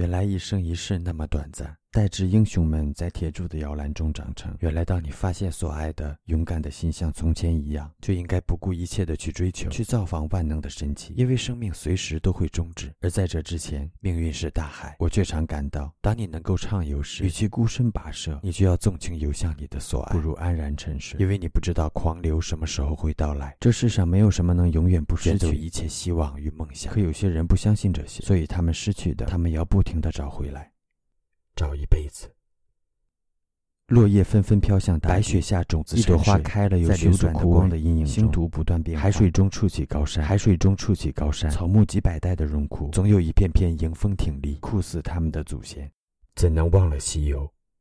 原来一生一世那么短暂。待至英雄们在铁柱的摇篮中长成，原来当你发现所爱的勇敢的心像从前一样，就应该不顾一切的去追求，去造访万能的神奇，因为生命随时都会终止。而在这之前，命运是大海。我却常感到，当你能够畅游时，与其孤身跋涉，你就要纵情游向你的所爱，不如安然沉睡，因为你不知道狂流什么时候会到来。这世上没有什么能永远不失去一切希望与梦想。可有些人不相信这些，所以他们失去的，他们要不停的找回来。找一辈子。落叶纷纷飘向白雪下，种子一朵花开了，在流转的光的阴影中，星图不断变。海水中触起高山，海水中触起高山。草木几百代的荣枯，总有一片片迎风挺立，酷似他们的祖先。怎能忘了西游？